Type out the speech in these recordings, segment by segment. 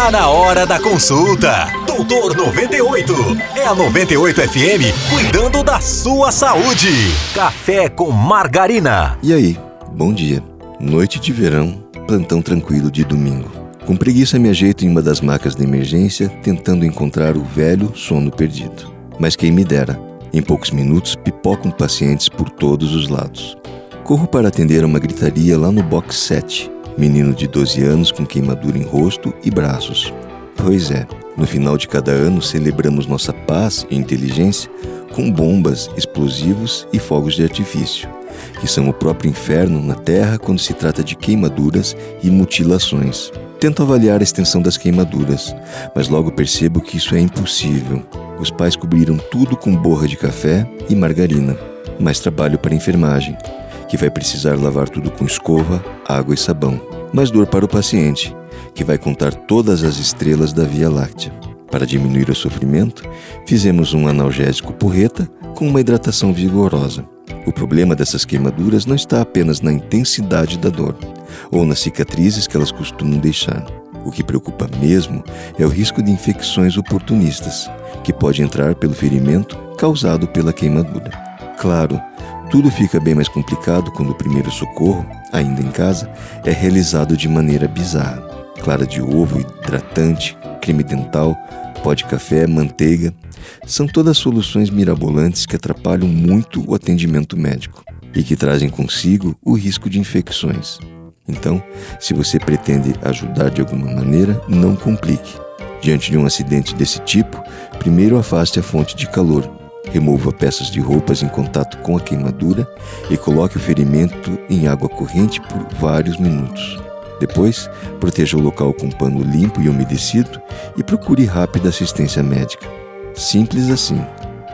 Tá na hora da consulta. Doutor 98. É a 98 FM cuidando da sua saúde. Café com margarina. E aí, bom dia. Noite de verão, plantão tranquilo de domingo. Com preguiça me ajeito em uma das macas de emergência, tentando encontrar o velho sono perdido. Mas quem me dera, em poucos minutos pipocam pacientes por todos os lados. Corro para atender uma gritaria lá no box 7. Menino de 12 anos com queimadura em rosto e braços. Pois é, no final de cada ano celebramos nossa paz e inteligência com bombas, explosivos e fogos de artifício, que são o próprio inferno na Terra quando se trata de queimaduras e mutilações. Tento avaliar a extensão das queimaduras, mas logo percebo que isso é impossível. Os pais cobriram tudo com borra de café e margarina. Mais trabalho para enfermagem, que vai precisar lavar tudo com escova, água e sabão. Mais dor para o paciente, que vai contar todas as estrelas da Via Láctea. Para diminuir o sofrimento, fizemos um analgésico porreta com uma hidratação vigorosa. O problema dessas queimaduras não está apenas na intensidade da dor ou nas cicatrizes que elas costumam deixar. O que preocupa mesmo é o risco de infecções oportunistas, que pode entrar pelo ferimento causado pela queimadura. Claro, tudo fica bem mais complicado quando o primeiro socorro, ainda em casa, é realizado de maneira bizarra. Clara de ovo, hidratante, creme dental, pó de café, manteiga, são todas soluções mirabolantes que atrapalham muito o atendimento médico e que trazem consigo o risco de infecções. Então, se você pretende ajudar de alguma maneira, não complique. Diante de um acidente desse tipo, primeiro afaste a fonte de calor, remova peças de roupas em contato com a queimadura e coloque o ferimento em água corrente por vários minutos. Depois, proteja o local com um pano limpo e umedecido e procure rápida assistência médica. Simples assim,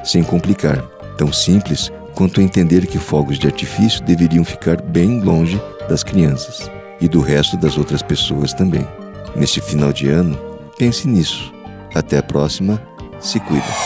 sem complicar. Tão simples quanto entender que fogos de artifício deveriam ficar bem longe das crianças e do resto das outras pessoas também. Neste final de ano, pense nisso. Até a próxima. Se cuida.